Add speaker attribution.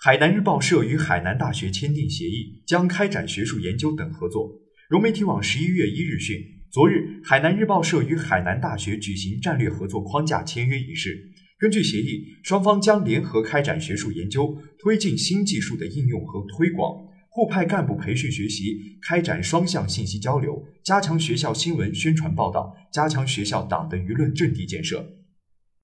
Speaker 1: 海南日报社与海南大学签订协议将开展学术研究等合作。融媒体网十一月一日讯昨日海南日报社与海南大学举行战略合作框架签约仪式。根据协议双方将联合开展学术研究推进新技术的应用和推广。互派干部培训学习开展双向信息交流加强学校新闻宣传报道加强学校党的舆论阵地建设。